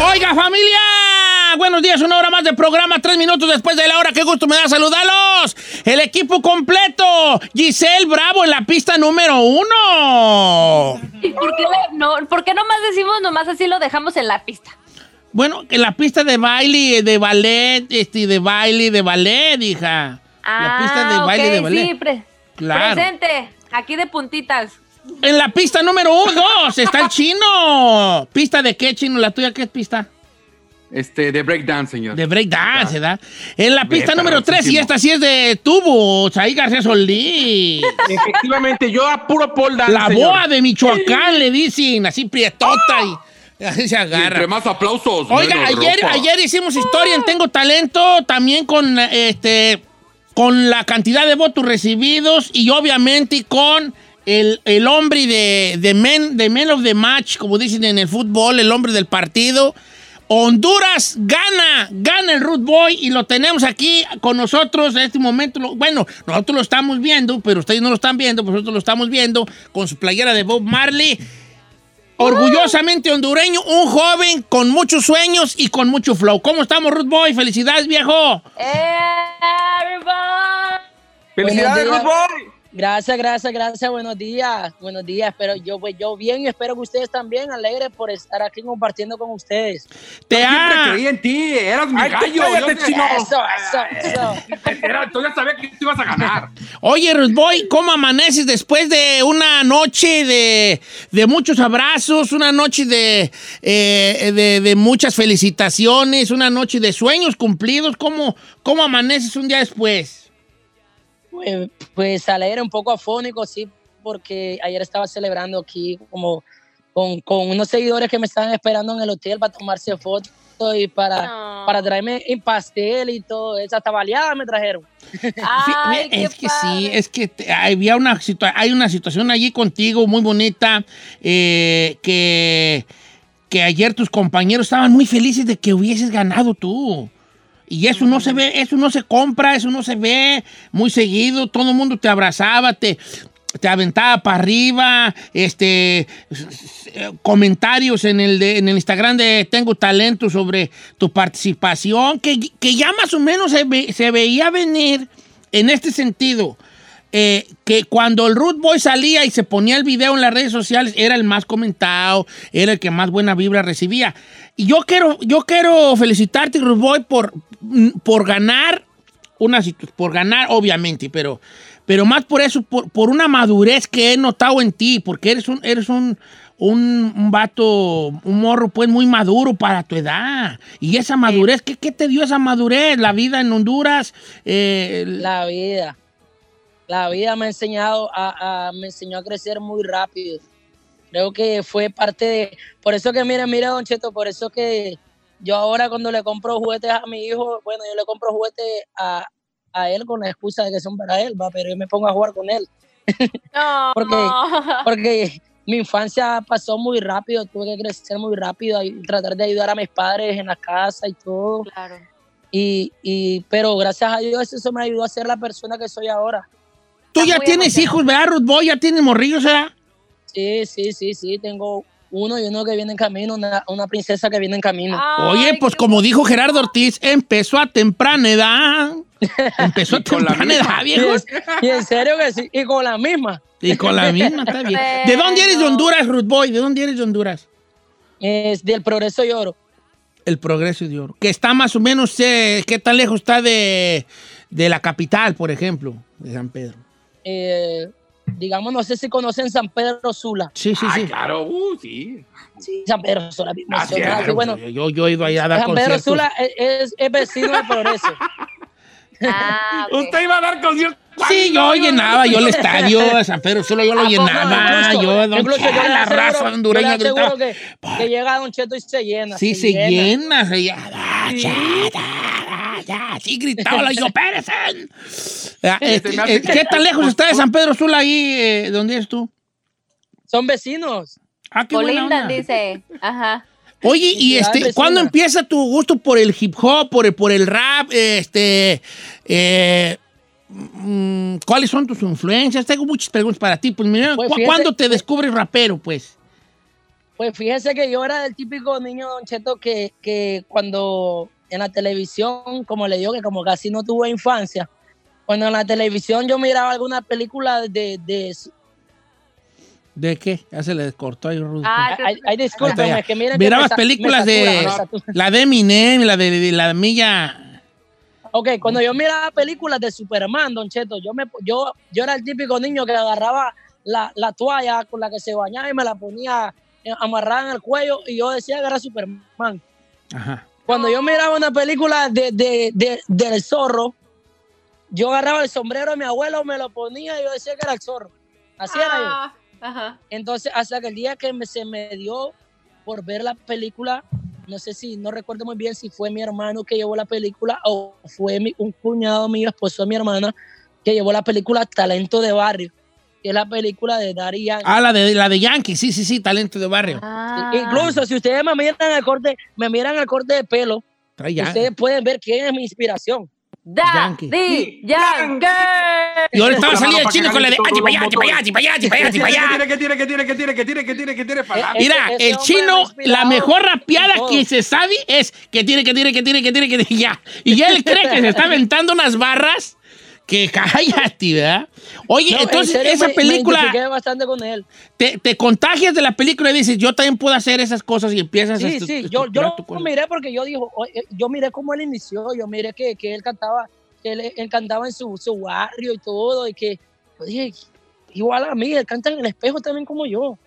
Oiga, familia. Buenos días, una hora más de programa, tres minutos después de la hora. Qué gusto me da saludarlos. El equipo completo. Giselle Bravo en la pista número uno. ¿Y por qué, no, por qué nomás decimos nomás así lo dejamos en la pista? Bueno, en la pista de baile, de ballet, este, de baile, de ballet, hija. la pista de Ah, baile, ok, de ballet. Sí, pre- Claro. presente. Aquí de puntitas. En la pista número uno, dos, está el chino. ¿Pista de qué, chino? ¿La tuya qué es pista? Este, de breakdance, señor. De breakdance, ¿verdad? En la pista Bien, número tres, y esta sí es de tubo, ahí García Solís. Efectivamente, yo a puro pole dance, La señor. boa de Michoacán, le dicen, así prietota y así se Y agarra. entre más aplausos. Oiga, menos ayer, ropa. ayer hicimos historia en Tengo Talento, también con este con la cantidad de votos recibidos y obviamente con el, el hombre de, de, men, de men of the match, como dicen en el fútbol, el hombre del partido. Honduras gana, gana el Root Boy y lo tenemos aquí con nosotros en este momento. Bueno, nosotros lo estamos viendo, pero ustedes no lo están viendo, pues nosotros lo estamos viendo con su playera de Bob Marley. Orgullosamente hondureño, un joven con muchos sueños y con mucho flow. ¿Cómo estamos, Ruth Boy? Felicidades, viejo. Everybody. ¡Felicidades, días. Boy! Gracias, gracias, gracias. Buenos días. Buenos días. Espero yo, pues yo bien y espero que ustedes también alegres por estar aquí compartiendo con ustedes. Te Siempre ha... creí en ti, eras mi Ay, gallo. cállate, yo sé- chino. Eso, eso, eso. Era, tú ya sabías que tú ibas a ganar. Oye, Ruth Boy, ¿cómo amaneces después de una noche de, de muchos abrazos, una noche de, eh, de, de muchas felicitaciones, una noche de sueños cumplidos? ¿Cómo, ¿Cómo amaneces un día después? Pues, pues alegre, un poco afónico, sí, porque ayer estaba celebrando aquí como con, con unos seguidores que me estaban esperando en el hotel para tomarse fotos y para, No. para traerme en pastel y todo eso. Hasta baleada me trajeron. Ay, qué es que sí, padre. es que te- había una situa- hay una situación allí contigo muy bonita eh, que, que ayer tus compañeros estaban muy felices de que hubieses ganado tú. Y eso no se ve, eso no se compra, eso no se ve muy seguido. Todo el mundo te abrazaba, te, te aventaba para arriba, este, comentarios en el, de- en el Instagram de Tengo Talento sobre tu participación, que, que ya más o menos se, ve- se veía venir en este sentido. Eh, que cuando el Root Boy salía y se ponía el video en las redes sociales, era el más comentado, era el que más buena vibra recibía. Y yo quiero, yo quiero felicitarte, Root Boy, por, por ganar una por ganar, obviamente, pero, pero más por eso, por, por una madurez que he notado en ti, porque eres un, eres un, un, un vato, un morro, pues muy maduro para tu edad. Y esa madurez, ¿qué, qué te dio esa madurez? La vida en Honduras, eh, La vida. La vida me ha enseñado a, a- me enseñó a crecer muy rápido. Creo que fue parte de, por eso que mire, mire, Don Cheto, por eso que yo ahora cuando le compro juguetes a mi hijo, bueno, yo le compro juguetes a, a él con la excusa de que son para él, va, pero yo me pongo a jugar con él. No. Porque, porque mi infancia pasó muy rápido, tuve que crecer muy rápido y tratar de ayudar a mis padres en la casa y todo. Claro. Y, y, pero gracias a Dios eso me ayudó a ser la persona que soy ahora. Tú ya tienes emocionado. hijos, ¿verdad, Ruth Boy? Ya tienes morrillos, ¿verdad? Sí, sí, sí, sí, tengo uno y uno que viene en camino, una, una princesa que viene en camino. Oye, pues como dijo Gerardo Ortiz, empezó a temprana edad. Empezó a Y con la temprana edad, Y, viejo. es- y en serio que sí, y con la misma. Y con la misma, está bien. ¿De dónde eres de. Honduras, Ruth Boy? ¿De dónde eres de Honduras? Es del progreso y oro. El Progreso de Oro. Que está más o menos, eh, ¿qué tan lejos está de, de la capital, por ejemplo, de San Pedro? Eh, digamos, no sé si conocen San Pedro Sula. Sí, sí, Ay, sí. claro, uh, sí. Sí, San Pedro Sula. Ah, sí, bueno, yo, yo he ido allá a dar San Pedro conciertos. Sula es, es- es vecino del progreso. Ah. Usted iba a dar concierto. Sí, yo llenaba yo el estadio de San Pedro, solo yo lo llenaba. Incluso- Yo, don incluso yo la aseguro- raza hondureña yo gritaba. que, que llega Don Cheto y se llena. Sí, se llena, se llena. Ya, ya, ya, Sí, gritaba yo. Ah, este, me hace eh, que- ¿Qué tan lejos está de San Pedro Sula ahí? Eh, ¿Dónde eres tú? Son vecinos. Ah, qué buena Colindan, onda. dice. Ajá. Oye, y este. ¿cuándo empieza tu gusto por el hip hop, por el, por el rap? Este, eh, mm, ¿Cuáles son tus influencias? Tengo muchas preguntas para ti. Pues, mira, Pues ¿cu- fíjate- ¿cuándo te descubres rapero, pues? Pues fíjese que yo era el típico niño, Don Cheto, que, que cuando en la televisión, como le digo, que como casi no tuve infancia, cuando en la televisión yo miraba alguna película de... de ¿De qué? Ya se le cortó ahí, Ruth. Ah, ay, ay, Ahí discúlpeme, que miren que Mirabas me sa- me películas satura, de me satura. la de Eminem, la de, de la milla. Ok, cuando yo miraba películas de Superman, Don Cheto, yo, me, yo, yo era el típico niño que agarraba la, la toalla con la que se bañaba y me la ponía eh, amarrada en el cuello y yo decía que era Superman. Ajá. Cuando yo miraba una película de, de, de- del zorro, yo agarraba el sombrero de mi abuelo, me lo ponía y yo decía que era el zorro. Así era yo. Ah, Ajá. Entonces, hasta que el día que me- se me dio por ver la película, no sé si, no recuerdo muy bien si fue mi hermano que llevó la película o fue mi- un cuñado mío, esposo de mi hermana, que llevó la película Talento de Barrio, es la película de Daddy Yankee. Ah, la de, la de Yankee, sí, sí, sí, talento de barrio. Ah. Incluso si ustedes me miran el corte, me miran el corte de pelo, ustedes pueden ver quién es mi inspiración. Yankee. Daddy Yankee. Y ahora estaba saliendo el para chino que con la de ganen "Achi, todos pa' allá, los achi, pa' allá, achi, pa' allá, achi, pa' allá, achi, pa' allá". ¿Qué tiene, qué tiene, qué tiene, qué tiene, qué tiene, qué tiene, qué tiene? Eh, Mira, el chino, la mejor rapeada que se sabe es que tiene, que tiene, que tiene, que tiene, que tiene, ya. Y él cree que se está aventando unas barras que cállate, ¿verdad? Oye, No, en entonces serio, esa me- película, Me identifiqué bastante con él. te, te contagias de la película y dices, yo también puedo hacer esas cosas y empiezas a Sí, sí, yo, yo lo cosa. miré porque yo dijo, oye, yo miré cómo él inició, yo miré que, que él cantaba, que él, él cantaba en su, su barrio y todo, y que yo dije, igual a mí, él canta en el espejo también como yo.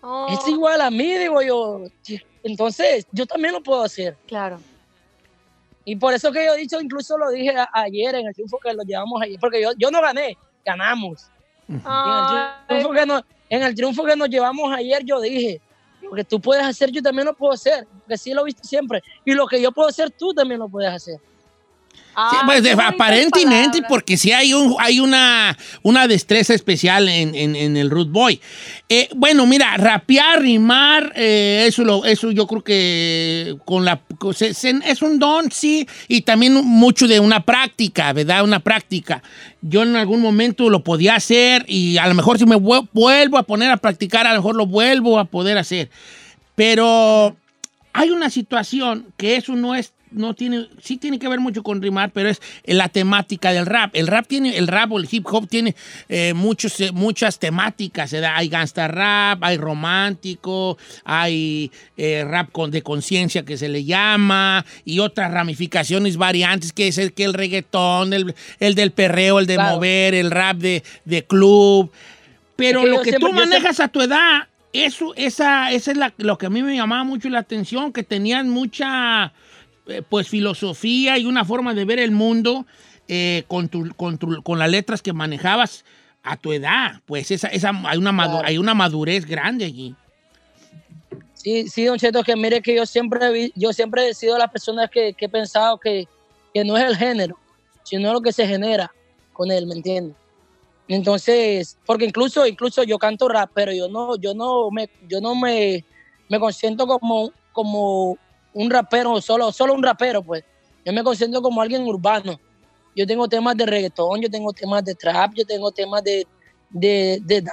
Oh, Es igual a mí, digo yo. Entonces, yo también lo puedo hacer. Claro. Y por eso que yo he dicho, incluso lo dije a- ayer en el triunfo que lo llevamos ayer, porque yo, yo no gané, ganamos. Y en el triunfo que nos, en el triunfo que nos llevamos ayer, yo dije, lo que tú puedes hacer, yo también lo puedo hacer, porque sí lo he visto siempre. Y lo que yo puedo hacer, tú también lo puedes hacer. Sí, pues, aparentemente, palabras. porque sí hay, un, hay una, una destreza especial en, en- en el Root Boy. Eh, bueno, mira, rapear, rimar, eh, eso, lo, eso yo creo que con la, es un don, sí, y también mucho de una práctica, ¿verdad? Una práctica. Yo en algún momento lo podía hacer y a lo mejor si me vuel- vuelvo a poner a practicar, a lo mejor lo vuelvo a poder hacer. Pero hay una situación que eso no es, no tiene, sí tiene que ver mucho con rimar, pero es la temática del rap. El rap tiene, el rap o el hip hop tiene eh, muchos, eh, muchas temáticas. Hay gangsta rap, hay romántico, hay eh, rap con, de conciencia que se le llama, y otras ramificaciones variantes, que es el, que el reggaetón, el, el del perreo, el de Claro. mover, el rap de, de club. Pero Es que lo que siempre- tú siempre- manejas a tu edad, eso, esa, esa es la- lo que a mí me llamaba mucho la atención, que tenías mucha pues filosofía y una forma de ver el mundo eh, con, tu- con, tu- con las letras que manejabas a tu edad. Pues esa, esa, hay, una madu- Claro. hay una madurez grande allí. Sí, sí, Don Cheto, que mire que yo siempre, vi- yo siempre he sido la persona que, que he pensado que, que no es el género, sino lo que se genera con él, ¿me entiendes? Entonces, porque incluso, incluso yo canto rap, pero yo no, yo no me, yo no me, me consiento como, como un rapero, solo, solo un rapero, pues. Yo me consiento como alguien urbano. Yo tengo temas de reggaetón, yo tengo temas de trap, yo tengo temas de, de, de de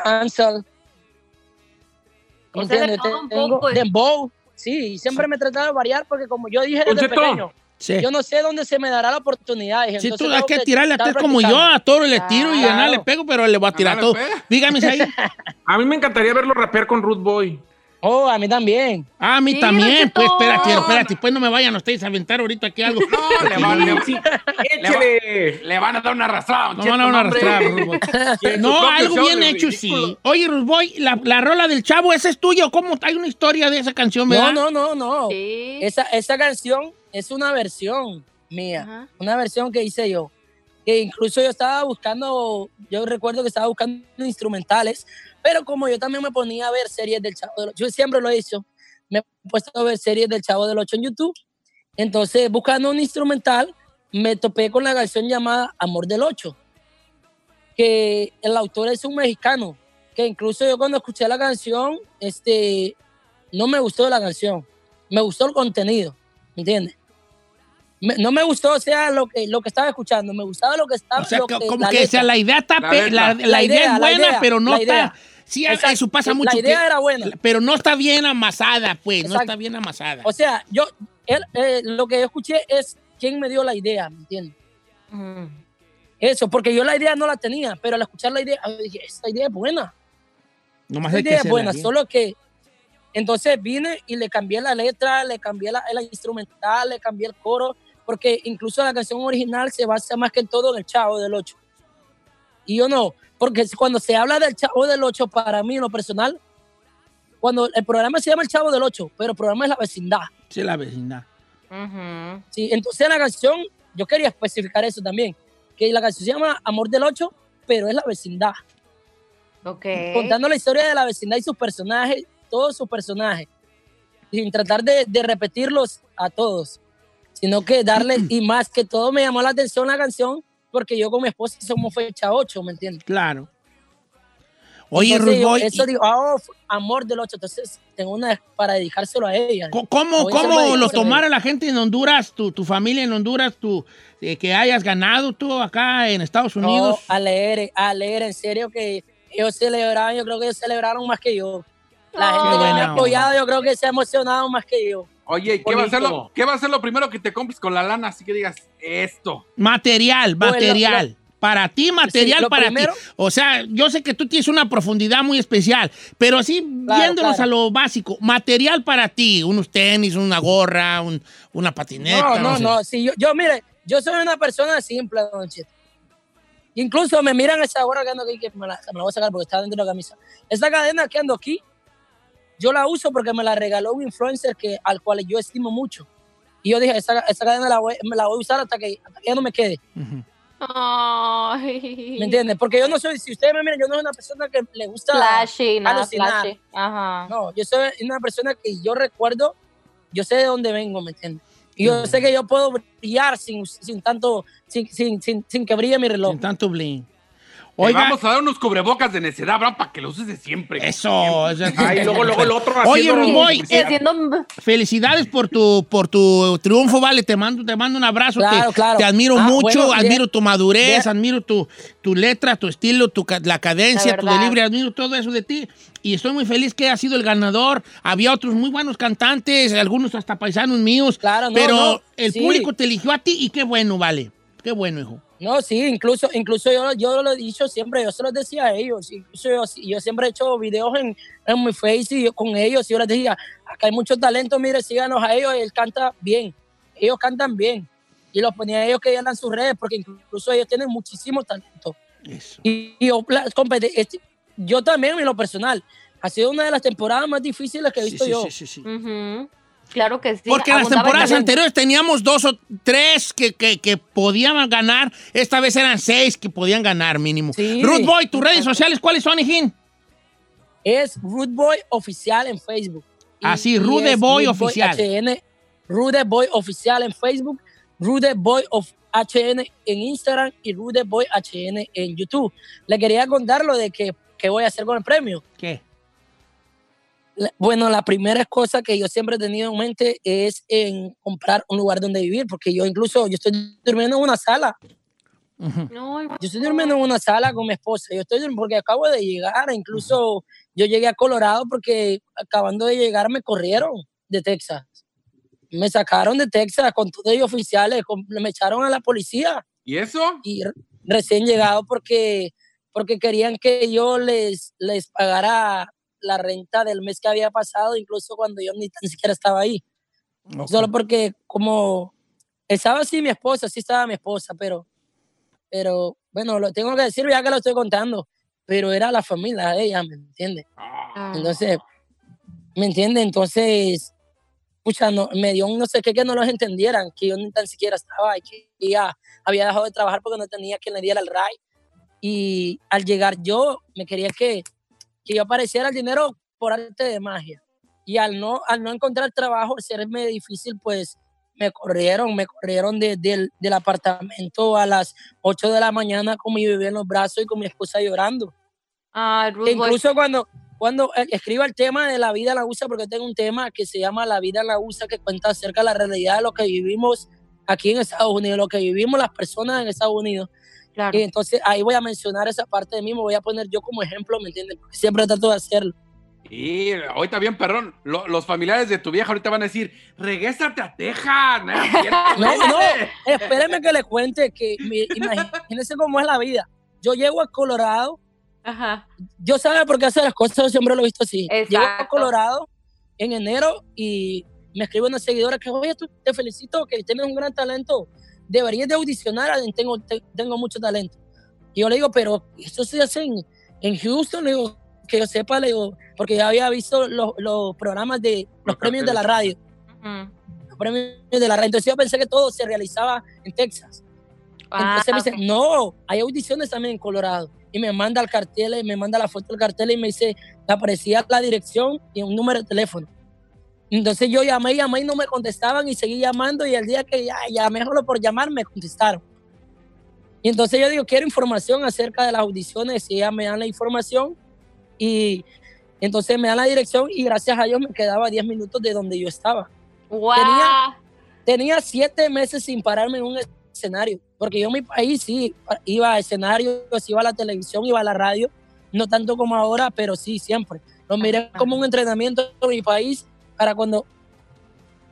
¿Entiendes? todo un Tengo poco. dembow. Sí, y siempre me he tratado de variar porque como yo dije desde pequeño, Sí. yo no sé dónde se me dará la oportunidad. hija, Sí, entonces tú hay que tirarle a tres como yo, a todo le tiro y a Claro. nada le pego, pero le voy a tirar nada todo. Dígame ahí. A mí me encantaría verlo rapear con Ruth Boy. Oh, a mí también. Ah, a mí Sí, también. Pues espérate, espérate, pues no me vayan ustedes a aventar ahorita aquí algo. No, le van, le, ¡Échale! le van a dar una arrastrada. No van a una arrastrada, Rusboy. No, algo bien hecho, sí. Oye, Rusboy, la, la rola del chavo, ¿esa es tuya o cómo? Hay una historia de esa canción, ¿verdad? No, no, no, no. Sí. Esa, esa canción es una versión mía, Ajá. una versión que hice yo. Que incluso yo estaba buscando, yo recuerdo que estaba buscando instrumentales, pero como yo también me ponía a ver series del Chavo del Ocho, yo siempre lo he hecho, me he puesto a ver series del Chavo del Ocho en YouTube. Entonces, buscando un instrumental, me topé con la canción llamada Amor del Ocho, que el autor es un mexicano, que incluso yo cuando escuché la canción, este, no me gustó la canción, me gustó el contenido, ¿me entiendes? Me- no me gustó, o sea, lo que, lo que estaba escuchando, me gustaba lo que estaba. O sea, lo que- como la que o sea, la idea está La la, la La idea, idea, es la buena, idea, pero no la está. idea. Sí, Exacto. eso pasa La mucho. idea que- era buena. Pero no está bien amasada, pues. No está bien amasada. O sea, yo, él, eh, lo que yo escuché es quién me dio la idea, ¿me entiendes? Eso, porque yo la idea no la tenía, pero al escuchar la idea, yo dije, esta idea es buena. Nomás Esta hay que idea es buena, bien. solo que entonces vine y le cambié la letra, le cambié la, la instrumental, le cambié el coro, porque incluso la canción original se basa más que todo en el Chavo del 8. Y yo no, porque cuando se habla del Chavo del 8, para mí en lo personal, cuando el programa se llama El Chavo del 8, pero el programa es La Vecindad. Sí, la vecindad. Ujú. Sí, entonces la canción, yo quería especificar eso también, que la canción se llama Amor del 8, pero es La Vecindad. Ok. contando la historia de la vecindad y sus personajes, todos sus personajes, sin tratar de, de repetirlos a todos, sino que darle, y más que todo me llamó la atención la canción, porque yo con mi esposa somos fecha 8, ¿me entiendes? Claro. Oye, Entonces, Ruth Eso ¿y digo, oh, amor del 8, entonces tengo una para dedicárselo a ella. ¿cómo, cómo lo tomara la gente en Honduras, tu, tu familia en Honduras, tu, eh, que hayas ganado tú acá en Estados No, Unidos? a leer, a leer, en serio que ellos celebraron, yo creo que ellos celebraron más que yo. La Ay, gente que me ha apoyado, yo creo que se ha emocionado más que yo. Oye, ¿y ¿qué va, a ser lo. ¿qué va a ser lo primero que te compres con la lana? Así que digas, esto. Material, Bueno, material. Para ti, material lo para primero- ti. O sea, yo sé que tú tienes una profundidad muy especial, pero así, Claro, viéndonos claro. a lo básico, material para ti, unos tenis, una gorra, un- una patineta. No, no, sé. no. Sí, yo, yo, mire, yo soy una persona simple, don Cheto. Incluso me miran esa gorra que ando aquí, que me la, me la voy a sacar porque está dentro de la camisa. Esa cadena que ando aquí, yo la uso porque me la regaló un influencer que, al cual yo estimo mucho. Y yo dije, esa, esa cadena la voy, me la voy a usar hasta que, hasta que ya no me quede. Ay. ¿Me entiendes? Porque yo no soy, si ustedes me miran, yo no soy una persona que le gusta. Flashy, nada alucinar. flashy. Ajá. No, yo soy una persona que yo recuerdo, yo sé de dónde vengo, ¿me entiendes? Y yo sé que yo puedo brillar sin, sin tanto, sin, sin, sin, sin que brille mi reloj. Sin tanto bling. Oiga, vamos a dar unos cubrebocas de necedad, ¿verdad? Para que lo uses de siempre. eso. eso- Ay, luego, luego el otro Oye, haciendo Ruth Boy, publicidad. Haciendo- Felicidades por tu, por tu triunfo, vale. Te mando, te mando un abrazo. Claro, te, claro. te admiro Ah, mucho, bueno, admiro tu madurez, admiro tu, tu letra, tu estilo, tu, la cadencia, La tu delivery, admiro todo eso de ti. Y estoy muy feliz que hayas sido el ganador. Había otros muy buenos cantantes, algunos hasta paisanos míos. Claro, no, pero no, el sí. público te eligió a ti y qué bueno, vale. Qué bueno, hijo. No, sí, incluso, incluso yo, yo lo he dicho siempre, yo se los decía a ellos, incluso yo, yo siempre he hecho videos en, en mi face y yo- con ellos, y yo les decía, acá hay mucho talento, mire, síganos a ellos, él canta bien, ellos cantan bien, y los ponía a ellos que llenan sus redes, porque incluso ellos tienen muchísimo talento. Eso. Y, y yo, la este, yo también, en lo personal, ha sido una de las temporadas más difíciles que he visto sí, yo. sí, sí, sí. Claro que sí. Porque en las temporadas anteriores teníamos dos o tres que, que, que podían ganar. Esta vez eran seis que podían ganar mínimo. Sí. Ruth Boy, tus redes sociales, ¿cuáles son, hijín? es Rude Boy Oficial en Facebook. Y- Ah, Rude Boy Rude Oficial. HN, Rude Boy Oficial en Facebook, Rude Boy of HN en Instagram y Rude Boy HN en YouTube. Le quería contar lo de que, que voy a hacer con el premio. ¿Qué? Bueno, la primera cosa que yo siempre he tenido en mente es en comprar un lugar donde vivir, porque yo incluso, yo estoy durmiendo en una sala. Yo estoy durmiendo en una sala con mi esposa. Yo estoy durmiendo porque acabo de llegar. Incluso yo llegué a Colorado porque acabando de llegar me corrieron de Texas. Me sacaron de Texas con todos ellos oficiales. con- me echaron a la policía ¿Y eso? y re- recién llegado porque, porque querían que yo les, les pagara la renta del mes que había pasado, incluso cuando yo ni tan siquiera estaba ahí. Ok. Solo porque como estaba así mi esposa, sí estaba mi esposa, pero, pero bueno, lo tengo que decir ya que lo estoy contando, pero era la familia de ella, ¿me entiendes? Ah. Entonces, ¿me entiendes? Entonces, pucha, no, me dio un no sé qué que no los entendieran, que yo ni tan siquiera estaba y que ya había dejado de trabajar porque no tenía quien le diera el RAI. Y al llegar yo, me quería que, que yo apareciera el dinero por arte de magia. Y al no, al no encontrar trabajo, serme difícil, pues me corrieron, me corrieron de- del, del apartamento a las 8 de la mañana con mi bebé en los brazos y con mi esposa llorando. Ruth Boy. incluso cuando, cuando eh, escriba el tema de la vida en la USA, porque tengo un tema que se llama La vida en la USA, que cuenta acerca de la realidad de lo que vivimos aquí en Estados Unidos, lo que vivimos las personas en Estados Unidos. Claro. Y entonces ahí voy a mencionar esa parte de mí, me voy a poner yo como ejemplo, ¿me entiendes? Porque siempre trato de hacerlo. Y ahorita bien, perrón. lo- los familiares de tu vieja ahorita van a decir, regrésate a Texas. No, No, no, vete". espéreme que le cuente que mi- imagínense cómo es la vida. Yo llego a Colorado, Ajá. yo sabe por qué hacer las cosas, yo siempre lo he visto así. Llego a Exacto. Colorado en enero y me escribe una seguidora que, oye, tú, te felicito, que tienes un gran talento, deberías de audicionar, tengo, te- tengo mucho talento. Y yo le digo, pero esto se hace en, en Houston, le digo, que yo sepa, le digo, porque ya había visto los, los programas de los Los premios de la radio, los premios de la radio. Entonces yo pensé que todo se realizaba en Texas. Ah, Entonces me dice, ok. no, hay audiciones también en Colorado. Y me manda el cartel, me manda la foto del cartel y me dice, aparecía la dirección y un número de teléfono. Entonces yo llamé, llamé y no me contestaban y seguí llamando y el día que ya llamé solo por llamar me contestaron. Y entonces yo digo, quiero información acerca de las audiciones y ya me dan la información y entonces me dan la dirección y gracias a Dios me quedaba a 10 minutos de donde yo estaba Guau. tenía- tenía siete meses sin pararme en un escenario, porque yo en mi país sí iba a escenarios, iba a la televisión, iba a la radio, no tanto como ahora, pero sí, siempre. Lo miré como un entrenamiento en mi país para cuando,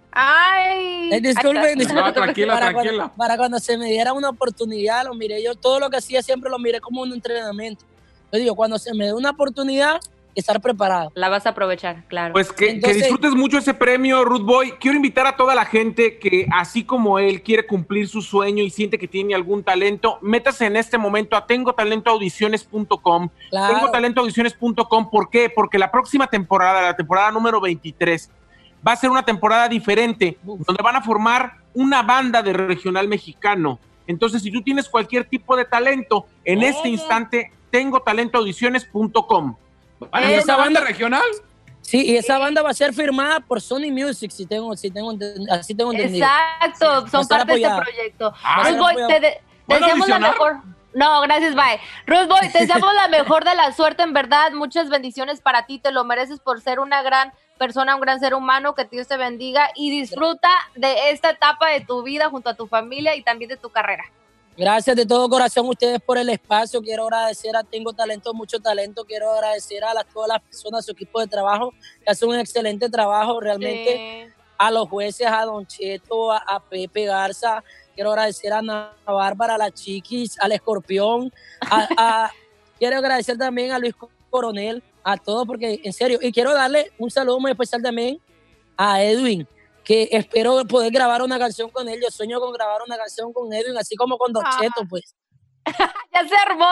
Ay. Eh, disculpen, Ay, disculpen. No, tranquila, para, tranquila. Cuando, para cuando se me diera una oportunidad, lo miré yo, todo lo que hacía siempre lo miré como un entrenamiento. Yo digo, cuando se me dé una oportunidad, estar preparado. La vas a aprovechar, claro. Pues que, disfrutes mucho ese premio, Ruth Boy. Quiero invitar a toda la gente que, así como él, quiere cumplir su sueño y siente que tiene algún talento, métase en este momento a tengotalentoaudiciones.com. Claro. Tengotalentoaudiciones.com. ¿Por qué? Porque la próxima temporada, la temporada número 23, va a ser una temporada diferente, Uf. donde van a formar una banda de regional mexicano. Entonces, si tú tienes cualquier tipo de talento, en este instante, tengotalentoaudiciones.com. ¿Van a Eh, esa banda regional? Sí, y esa banda va a ser firmada por Sony Music, si tengo, si tengo, así tengo entendido. Exacto, Sí, son parte de este proyecto. Ah, Ruth Boy, te, de- te ¿Puedo deseamos la mejor. No, gracias, bye. Ruth Boy, te deseamos la mejor de la suerte, en verdad. Muchas bendiciones para ti, te lo mereces por ser una gran persona, un gran ser humano, que Dios te bendiga y disfruta de esta etapa de tu vida junto a tu familia y también de tu carrera. Gracias de todo corazón a ustedes por el espacio. Quiero agradecer a Tengo Talento, mucho talento. Quiero agradecer a las, todas las personas, su equipo de trabajo, que hacen un excelente trabajo realmente. A los jueces, a Don Cheto, a, a Pepe Garza. Quiero agradecer a Ana Bárbara, a la Chiquis, al Escorpión. a- a- quiero agradecer también a Luis Coronel, a todos, porque en serio. Y quiero darle un saludo muy especial también a Edwin, que espero poder grabar una canción con él. Yo sueño con grabar una canción con Edwin, así como con Don Ah. Cheto, pues. Ya se armó,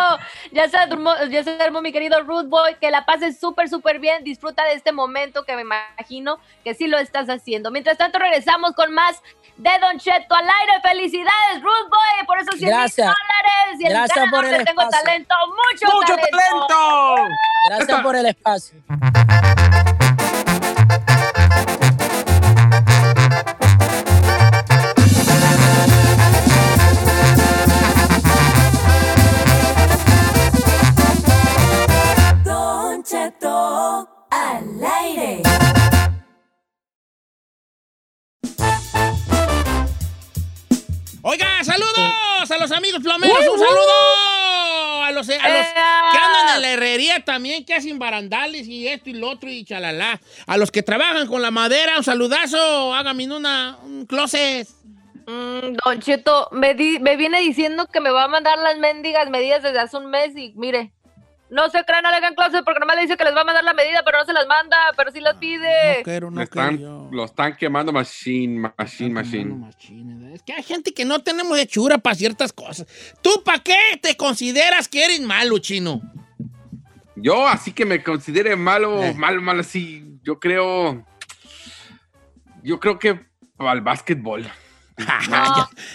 ya se armó, ya se armó mi querido Ruth Boy, que la pases súper, súper bien, disfruta de este momento que me imagino que sí lo estás haciendo. Mientras tanto regresamos con más de Don Cheto al aire. Felicidades, Ruth Boy, por esos 100 mil Gracias. dólares. Y el Gracias ganador por el Tengo espacio. talento, mucho, ¡Mucho talento! Gracias por el espacio. Oiga, saludos a los amigos plomeros, un saludo a los, a los que andan en la herrería también, que hacen barandales y esto y lo otro y chalala. A los que trabajan con la madera, un saludazo, hágame una, un closet. Mm, Don Cheto, me, di- me viene diciendo que me va a mandar las mendigas medidas desde hace un mes y mire, no se crean, no le hagan clase porque nomás le dice que les va a mandar la medida, pero no se las manda, pero sí las pide. No quiero, no quiero están, yo. lo están quemando machine, machine, machine. Machine, Es que hay gente que no tenemos hechura para ciertas cosas. ¿Tú para qué te consideras que eres malo, chino? Yo, así que me considere malo, Eh. malo, malo, así, yo creo, yo creo que al básquetbol.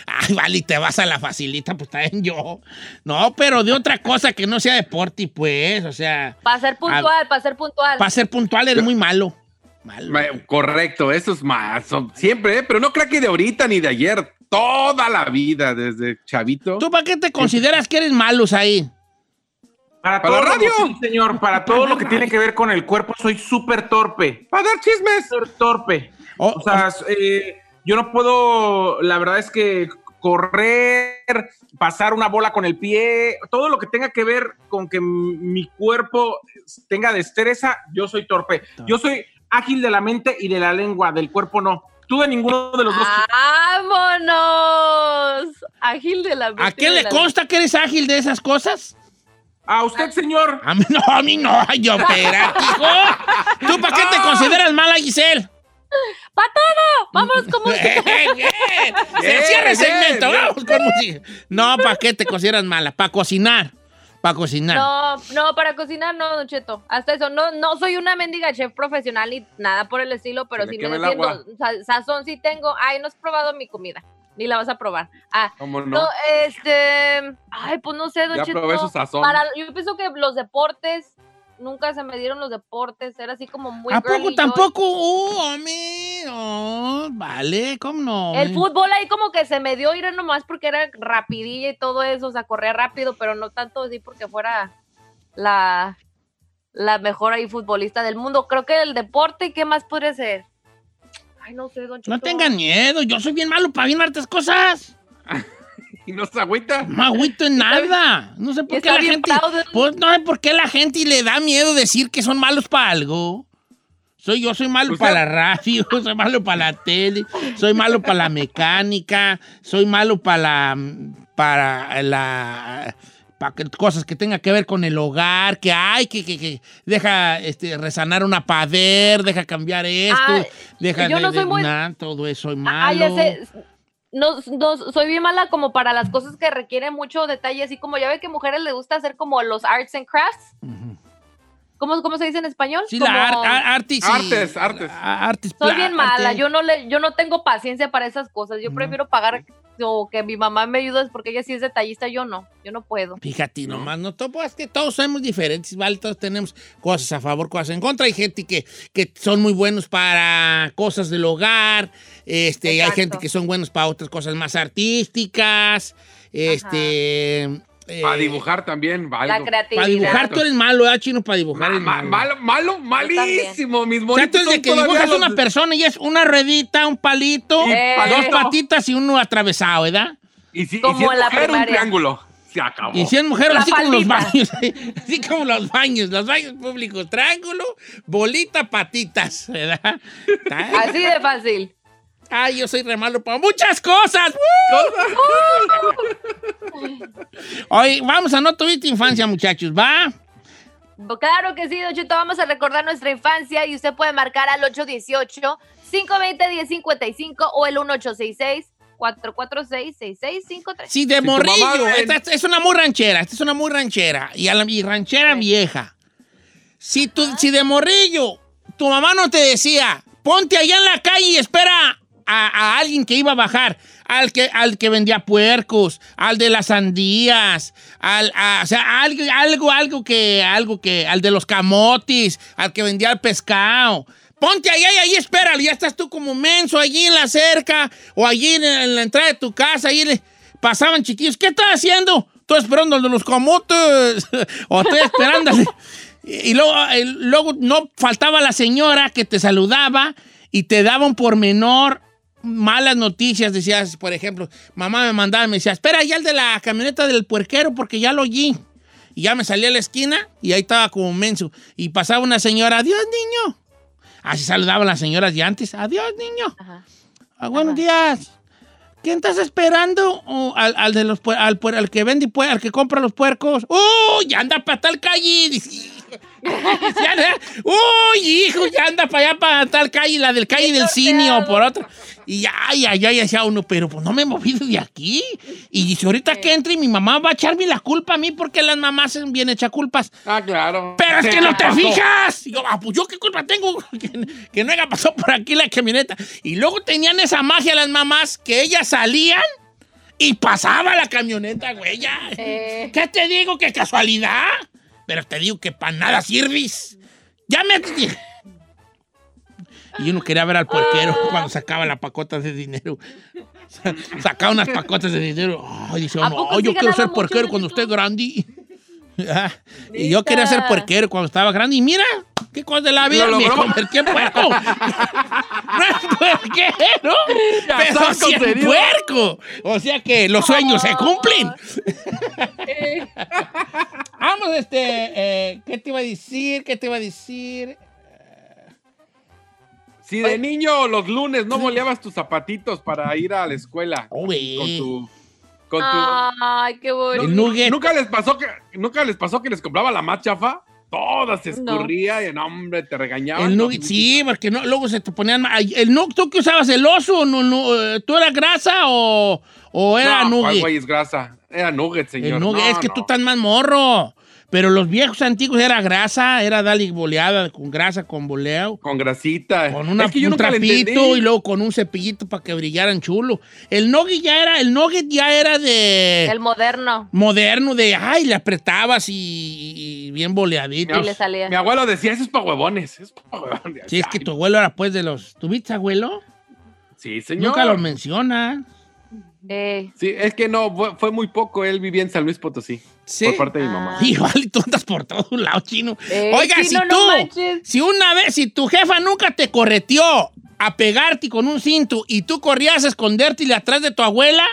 Ay, vale, y te vas a la facilita, pues también yo. No, pero de otra cosa que no sea deporte, pues, o sea, Para ser puntual, para ser puntual. para ser puntual eres muy malo. Malo. Correcto, eso es más, son- siempre, ¿eh? pero no creo que de ahorita ni de ayer, toda la vida, desde chavito. ¿Tú para qué te consideras que eres malos ahí? Para, ¿Para todo la radio? Lo, sí, señor, para todo lo que tiene que ver con el cuerpo, soy súper torpe. Para dar chismes. Súper torpe. O- O sea, eh, yo no puedo, la verdad es que correr, pasar una bola con el pie, todo lo que tenga que ver con que mi cuerpo tenga destreza, yo soy torpe. Yo soy ágil de la mente y de la lengua, del cuerpo no. Tú de ninguno de los dos. ¡Vámonos! Ágil de la ¿A mente quién de le consta que eres ágil de esas cosas? A usted, señor. A mí no, a mí no. Ay, yo, hijo. ¿Tú para qué te consideras mala, Giselle? ¡Pa todo! ¡Vámonos con música! Bien, bien. Se Bien, cierra el segmento. bien. Vamos con música. No, ¿para qué te consideras mala? Para cocinar. Para cocinar. No, no, para cocinar no, Don Cheto. Hasta eso. No, no soy una mendiga chef profesional ni nada por el estilo, pero Se si quema me sa- Sazón sí tengo. Ay, no has probado mi comida. Ni la vas a probar. Ah, ¿Cómo no, no? este. Ay, pues no sé, Don Ya Cheto. probé su sazón. Para, yo pienso que los deportes. Nunca se me dieron los deportes. Era así como muy. ¿A poco tampoco? Oh, hombre. No, vale, ¿cómo no? El fútbol ahí como que se me dio ir nomás porque era rapidilla y todo eso, o sea, corría rápido, pero no tanto así porque fuera la, la mejor ahí futbolista del mundo. Creo que el deporte, ¿qué más podría ser? Ay, no sé, don No Cheto. tengan miedo, yo soy bien malo para bien hartas cosas. ¿Y no se agüita? No agüito en nada. No sé por qué la gente. Pues no sé por qué la gente le da miedo decir que son malos para algo. Soy yo, soy malo para la radio, soy malo para la tele, soy malo para la mecánica, soy malo para la para la para que- cosas que tenga que ver con el hogar, que hay que, que, que deja este, resanar una pader, deja cambiar esto, Ah, deja yo de, no soy de- muy- nah, todo eso soy Ah, malo. No, no, soy bien mala como para las cosas que requieren mucho detalle, así como ya ve que mujeres les gusta hacer como los arts and crafts. ¿Cómo, cómo se dice en español? Sí, Como- la ar- ar- artis Artes, artes. artes Soy bien mala, arte. yo no le, yo no tengo paciencia para esas cosas. Yo prefiero pagar o que mi mamá me ayude porque ella sí es detallista, yo no, yo no puedo. Fíjate, nomás, no, to- pues, es que todos somos diferentes, ¿vale? Todos tenemos cosas a favor, cosas en contra. Hay gente que, que son muy buenos para cosas del hogar, este, y hay gente que son buenos para otras cosas más artísticas, este... eh, Para dibujar también, La valgo. creatividad. Para dibujar tú eres malo, ¿eh, chino? Para dibujar Ma- eres ma- malo. malo, malo, malísimo. Mis O sea, tú de que dibujas los- una persona y es una ruedita, un palito, Eh. dos patitas y uno atravesado, ¿verdad? Y si, y si es la mujer, un triángulo. Se acabó. Y si es mujer, La así como los baños. así como los baños, los baños públicos. Triángulo, bolita, patitas, ¿verdad? Así de fácil. Ay, yo soy re malo para muchas cosas. Oye, vamos a no tuviste infancia, muchachos, ¿va? Claro que sí, Don Cheto, vamos a recordar nuestra infancia y usted puede marcar al 818-520-1055 o el 1866-446-6653. Sí, de tu morrillo. Esta, esta es una muy ranchera. Esta es una muy ranchera. Y, a la, y ranchera vieja. Si, tú, si de morrillo tu mamá no te decía, ponte allá en la calle y espera a, alguien que iba a bajar, al que, al que vendía puercos, al de las sandías, al, a- o sea, algo, algo, algo que, algo que, al de los camotes, al que vendía el pescado. Ponte allá y ahí espéralo, ya estás tú como menso allí en la cerca o allí en, la entrada de tu casa, ahí le pasaban chiquillos. ¿Qué estás haciendo? Estoy esperando al de los camotes o estoy esperando. y luego, eh, luego no faltaba la señora que te saludaba y te daba un pormenor malas noticias. Decías, por ejemplo, mamá me mandaba y me decía, espera ya el de la camioneta del puerquero porque ya lo oí. Y ya me salí a la esquina y ahí estaba como menso. Y pasaba una señora, adiós niño. Así saludaban las señoras de antes, adiós niño. Ajá. Ah, buenos Ajá. días. ¿Quién estás esperando? Oh, al, al de los al, al que vende al que compra los puercos. ¡Uy! ya anda para tal calle! Ya ¡Uy, hijo! Ya anda para allá, para tal calle, la del calle del cine o por otra. Y ya, ya, ya, ya decía uno, pero pues no me he movido de aquí. Y dice, ahorita que entre mi mamá va a echarme la culpa a mí porque las mamás son bien echar culpas. Ah, claro. Pero es que no te fijas. Y yo, ah, pues yo qué culpa tengo que, que no haya pasado por aquí la camioneta. Y luego tenían esa magia las mamás que ellas salían y pasaba la camioneta, güey. ya. Eh. ¿Qué te digo? ¿Qué casualidad? Pero te digo que para nada sirves. Ya me... Y uno quería ver al puerquero cuando sacaba la pacota de dinero. Sa- Sacaba unas pacotas de dinero. Ay, dice ¿A uno, "Ay, yo quiero ser Don cuando esté grande. Ah, y yo quería ser puerquero cuando estaba grande. Y mira, qué cosa de la vida. Lo Me convertí en puerco. no es puerquero, pero Casaste sí es puerco. O sea que los sueños se cumplen. Vamos, este, eh, ¿qué te iba a decir? ¿Qué te iba a decir? Si de niño los lunes no boleabas tus zapatitos para ir a la escuela Oh, con tu... Con tu Ay, qué bonito. ¿Nunca les pasó que nunca les pasó que les compraba la más chafa? Toda se escurría y no, hombre, te regañaban. El nugget, sí, porque no, luego se te ponían... El nugget, ¿tú qué usabas? ¿El oso? No, no, eh, ¿Tú eras grasa o, o era no, ¿cuál nugget? güey es grasa? Era nugget, señor. El nugget, No, es que no. tú estás más morro. Pero los viejos antiguos era grasa, era dale boleada con grasa, con boleo. Con grasita. Con una, es que yo un trapito y luego con un cepillito para que brillaran chulo. El nugget ya era, el nugget ya era de El moderno. moderno, de ay, le apretabas y, y bien boleadito. Y le salía. Mi abuelo decía, eso es para huevones. Eso es pa' huevones. Sí, es que tu abuelo era pues de los. ¿Tuviste abuelo? Sí, señor. Nunca lo menciona. Eh, Sí, es que no, fue, fue muy poco. Él vivía en San Luis Potosí. Sí. Por parte de mi mamá. Y vale, tú andas por todos lados, chino. Eh, Oiga, chino, si tú, si una vez, si tu jefa nunca te correteó a pegarte con un cinto y tú corrías a esconderte atrás de tu abuela,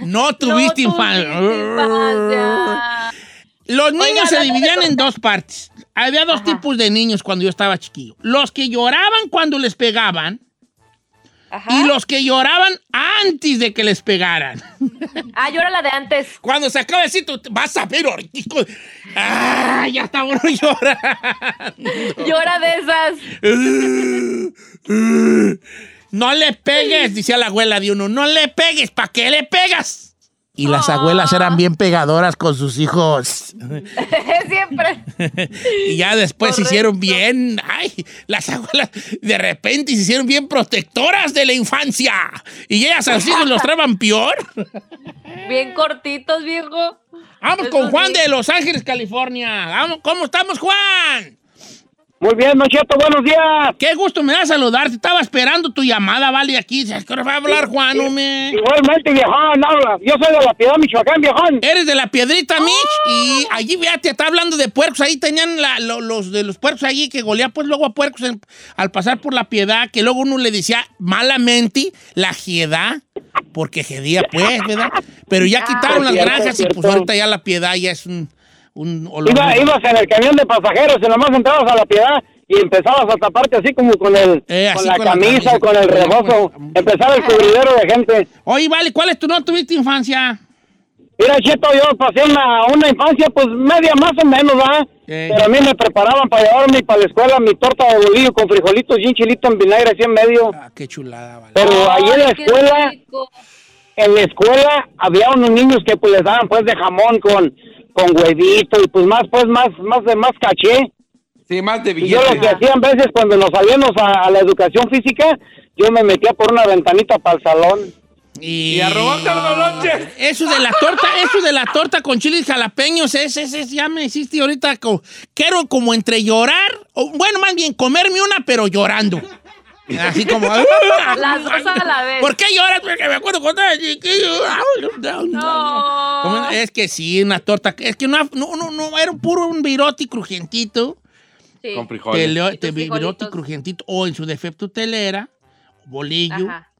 no tuviste no infancia. infancia. Los niños Oiga, se dividían en dos partes. Había dos Ajá. tipos de niños cuando yo estaba chiquillo. Los que lloraban cuando les pegaban Ajá. y los que lloraban antes de que les pegaran. Ah, yo era la de antes. Cuando se acaba de decir, tú vas a ver ahorita. ¡Ah! Ya está bueno llorar. Yo era de esas. No le pegues, decía la abuela de uno. No le pegues, ¿para qué le pegas? Y las abuelas eran bien pegadoras con sus hijos. Siempre. Y ya después se hicieron bien. Ay, las abuelas de repente se hicieron bien protectoras de la infancia. Y ellas a sus hijos los traban peor. Bien cortitos, viejo. Vamos Eso con Juan sí. de Los Ángeles, California. Vamos, ¿Cómo estamos, Juan? Muy bien, Don Cheto, buenos días. Qué gusto me da saludarte. Estaba esperando tu llamada, vale, aquí. ¿Qué va a hablar, Juan, hombre? Igualmente, viejón, habla. Yo soy de la Piedad, Michoacán, viejón. Eres de la Piedrita, Mitch, y allí, fíjate, está hablando de puercos. Ahí tenían la- lo- los de los puercos allí que golea, pues luego a puercos en- al pasar por la Piedad, que luego uno le decía malamente la Jiedad, porque jedía, pues, ¿verdad? Pero ya quitaron las Cierto, granjas y pues ahorita ya la Piedad ya es un, un olor. Iba, ibas en el camión de pasajeros y nomás entrabas a la Piedad y empezabas a taparte así como con el Eh, con, la con la camisa o con el rebozo. pues, Empezaba el cubridero de gente. Oye, vale, ¿cuál es tu no tuviste infancia? Mira, Cheto, yo pasé una, una infancia pues media más o menos, ¿verdad? Eh. Pero a mí me preparaban para llevarme para la escuela mi torta de bolillo con frijolitos y un chilito en vinagre así en medio. Ah, qué chulada, vale. Pero ahí en la escuela, rico. en la escuela había unos niños que pues les daban pues de jamón con, con huevito y pues más pues más más de más caché. Sí, más de Y yo lo que hacía a veces cuando nos salíamos a, a la educación física, yo me metía por una ventanita para el salón. Y, Y a robarte los lonches. Eso de la torta, eso de la torta con chiles jalapeños, ese, ese, ese ya me hiciste ahorita. co- quiero como entre llorar, o bueno, más bien comerme una, pero llorando. Así como. Las dos a la vez. ¿Por qué lloras? Porque me acuerdo cuando era chiquillo. No. Es que sí, una torta. Es que no, no, no, no, era puro un virote crujientito. Sí. Con frijoles. Te- frijolitos. crujientito. O en su defecto telera, bolillo. Ajá.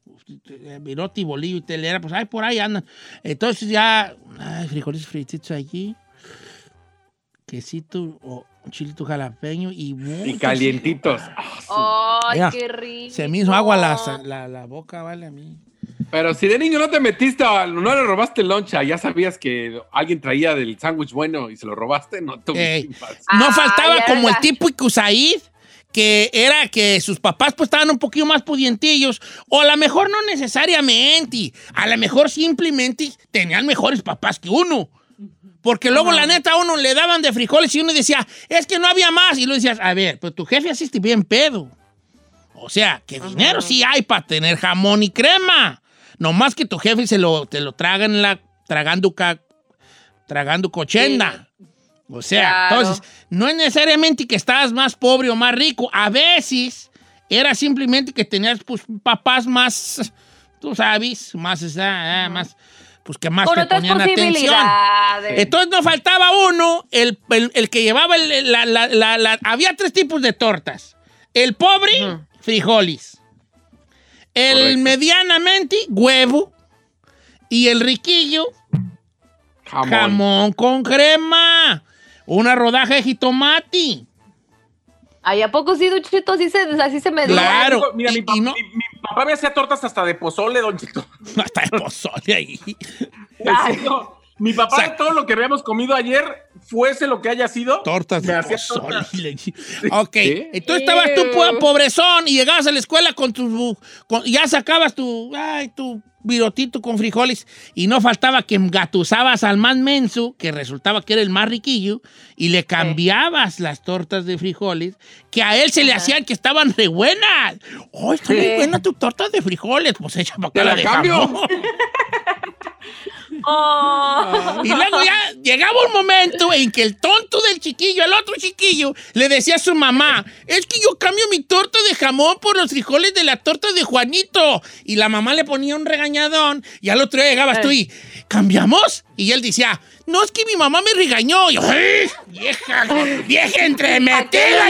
Virote y bolillo y telera, pues ay, por ahí andan. Entonces ya, ay, frijoles frititos allí, quesito o chilito jalapeño y Y mucho calientitos. Ah, Ay, Mira, qué rico. Se me hizo agua la, la, la boca, vale, a mí. Pero si de niño no te metiste, no le robaste el loncha, ya sabías que alguien traía del sándwich bueno y se lo robaste, no tuviste. No Ay, faltaba como el típico Said, que era que sus papás pues estaban un poquito más pudientillos, o a lo mejor no necesariamente, a lo mejor simplemente tenían mejores papás que uno. Porque luego, la neta, a uno le daban de frijoles y uno decía, es que no había más. Y lo decías, a ver, pues tu jefe asiste bien pedo. O sea, que dinero sí hay para tener jamón y crema. No más que tu jefe se lo, te lo traga en la, tragando, ca- tragando cochenda. O sea, Claro. entonces, no es necesariamente que estabas más pobre o más rico. A veces era simplemente que tenías pues, papás más, tú sabes, más, esa, ah, más, pues que más Con te otras ponían atención. Entonces no faltaba uno, el, el- el que llevaba el- la, la- la- la- Había tres tipos de tortas. El pobre, Ujú. frijoles. El Correcto. medianamente, huevo. Y el riquillo, Jamón. jamón con crema. Una rodaja de jitomate. Ay, ¿a poco sí, Don? Así se, así se me dio. Claro. Mira, mi, pa- y no- mi- mi papá me hacía tortas hasta de pozole, Don Chito. Hasta el pozole ahí. Ay. No, mi papá, O sea- de todo lo que habíamos comido ayer, fuese lo que haya sido, Tortas de pozole. Ok. ¿Sí? Entonces estabas tú po- pobrezón y llegabas a la escuela con tu... con- ya sacabas tu... Ay, tu virotito con frijoles y no faltaba que engatusabas al más menso, que resultaba que era el más riquillo, y le cambiabas las tortas de frijoles, que a él se le hacían que estaban re buenas. ¡Oh, está muy Sí. buena tu torta de frijoles! Pues echa para acá la de cambio. jamón. Oh. Y luego ya llegaba un momento en que el tonto del chiquillo, el otro chiquillo, le decía a su mamá, es que yo cambio mi torta de jamón por los frijoles de la torta de Juanito. Y la mamá le ponía un regañadón y al otro día llegabas tú y, ¿cambiamos? Y él decía, no, es que mi mamá me regañó. Y yo, "Ay, vieja, vieja ¿A qué entremetida.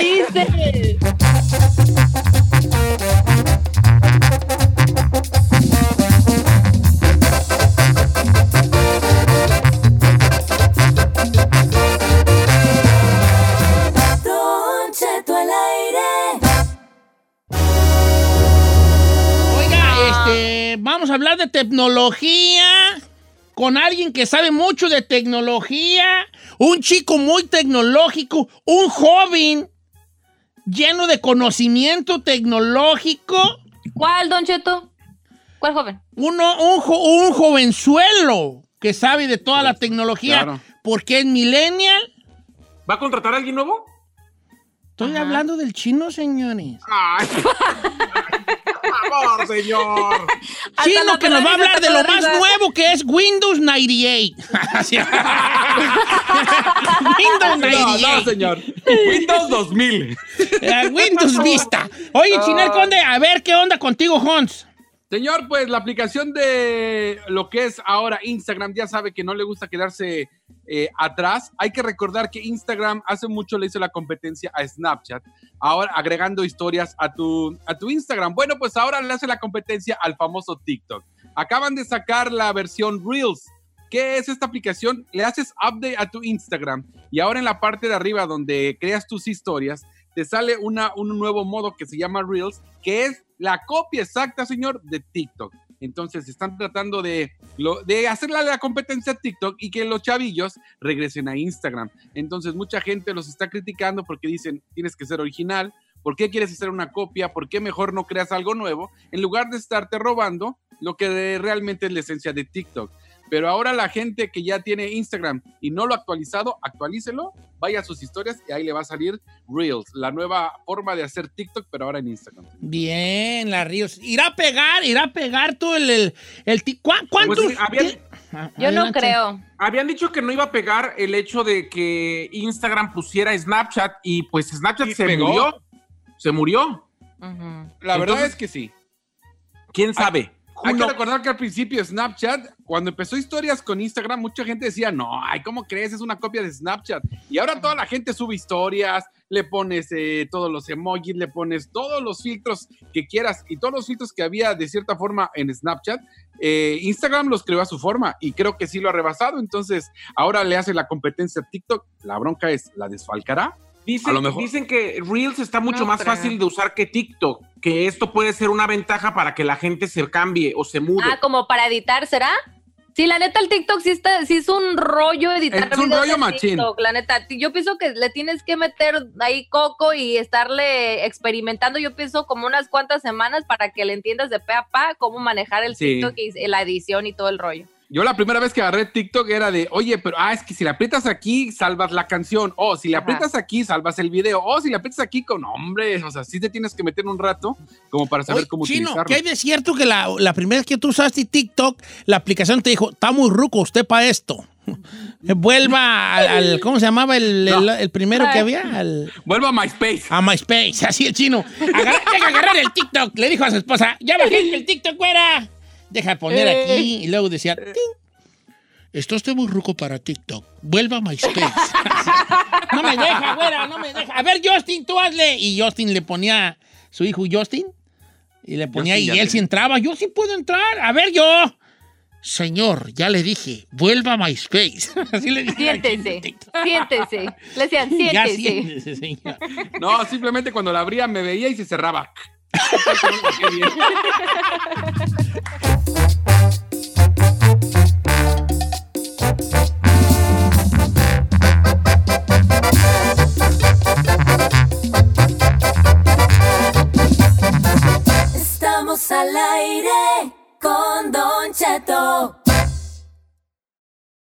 A hablar de tecnología con alguien que sabe mucho de tecnología, un chico muy tecnológico, un joven lleno de conocimiento tecnológico, ¿Cuál, Don Cheto? ¿Cuál joven? uno, un, jo- un jovenzuelo que sabe de toda la tecnología claro. porque es millennial. ¿Va a contratar a alguien nuevo? Estoy Ajá. hablando del chino, señores. Ay, por favor, señor. Chino que nos va a hablar de lo más nuevo que es Windows 98. Así. Windows No, 98. no, señor. Windows 2000. Eh, Windows Vista. Oye, Chinel Conde, a ver qué onda contigo, Hans. Señor, pues la aplicación de lo que es ahora Instagram ya sabe que no le gusta quedarse eh, atrás. Hay que recordar que Instagram hace mucho le hizo la competencia a Snapchat, ahora agregando historias a tu, a tu Instagram. Bueno, pues ahora le hace la competencia al famoso TikTok. Acaban de sacar la versión Reels. ¿Qué es esta aplicación? Le haces update a tu Instagram y ahora en la parte de arriba donde creas tus historias, te sale una, un nuevo modo que se llama Reels, que es la copia exacta, señor, de TikTok. Entonces están tratando de, de hacerle la competencia a TikTok y que los chavillos regresen a Instagram. Entonces mucha gente los está criticando porque dicen, tienes que ser original, ¿por qué quieres hacer una copia? ¿Por qué mejor no creas algo nuevo? En lugar de estarte robando lo que realmente es la esencia de TikTok. Pero ahora la gente que ya tiene Instagram y no lo ha actualizado, actualícelo, vaya a sus historias y ahí le va a salir Reels, la nueva forma de hacer TikTok, pero ahora en Instagram. Bien, la Ríos. ¿Irá a pegar? ¿Irá a pegar todo el... el, el ti- ¿cuá- ¿Cuántos? Pues habían- Ah, Yo no creo. Habían dicho que no iba a pegar el hecho de que Instagram pusiera Snapchat y pues Snapchat Y se pegó. murió. Se murió. La verdad es que sí. ¿Quién sabe? Hay que recordar que al principio Snapchat, cuando empezó historias con Instagram, mucha gente decía, no, ay, ¿cómo crees? Es una copia de Snapchat. Y ahora toda la gente sube historias, le pones eh, todos los emojis, le pones todos los filtros que quieras y todos los filtros que había de cierta forma en Snapchat. eh, Instagram los creó a su forma y creo que sí lo ha rebasado. Entonces, ahora le hace la competencia a TikTok. La bronca es, ¿la desfalcará? Dicen, A lo mejor. dicen que Reels está mucho No más fácil de usar que TikTok, que esto puede ser una ventaja para que la gente se cambie o se mude. Ah, como para editar, ¿será? Sí, la neta, el TikTok sí, está, sí es un rollo editar Es un rollo machín. TikTok, la neta. Yo pienso que le tienes que meter ahí coco y estarle experimentando, yo pienso como unas cuantas semanas para que le entiendas de pe a pa cómo manejar el Sí. TikTok y la edición y todo el rollo. Yo la primera vez que agarré TikTok era de, oye, pero ah, es que si le aprietas aquí, salvas la canción. O si le Ajá. aprietas aquí, salvas el video. O si le aprietas aquí con hombre, o sea, sí te tienes que meter un rato como para saber Oye, cómo Chino, utilizarlo. ¿qué hay de cierto que la, la primera vez que tú usaste TikTok, la aplicación te dijo, está muy ruco usted para esto? Vuelva al, al- ¿cómo se llamaba el, el- No. el primero que había? Al- Vuelvo a MySpace. a MySpace, así el chino. Agarra- agarrar el TikTok. Le dijo a su esposa, ya bajé el TikTok, güera. Deja poner aquí. Y luego decía, "Ting. Esto estoy muy ruco para TikTok. Vuelva a MySpace. no me deja, güera, no me deja. A ver, Justin, tú hazle. Y Justin le ponía su hijo Justin. Y le ponía, sí, y ya él sí entraba. Yo sí puedo entrar. A ver, yo. Señor, ya le dije, vuelva a MySpace. Así le dije. Siéntese, siéntese. Le decían, Ya siéntese. siéntese, señor. No, simplemente cuando la abría me veía y se cerraba. Estamos al aire con Don Cheto.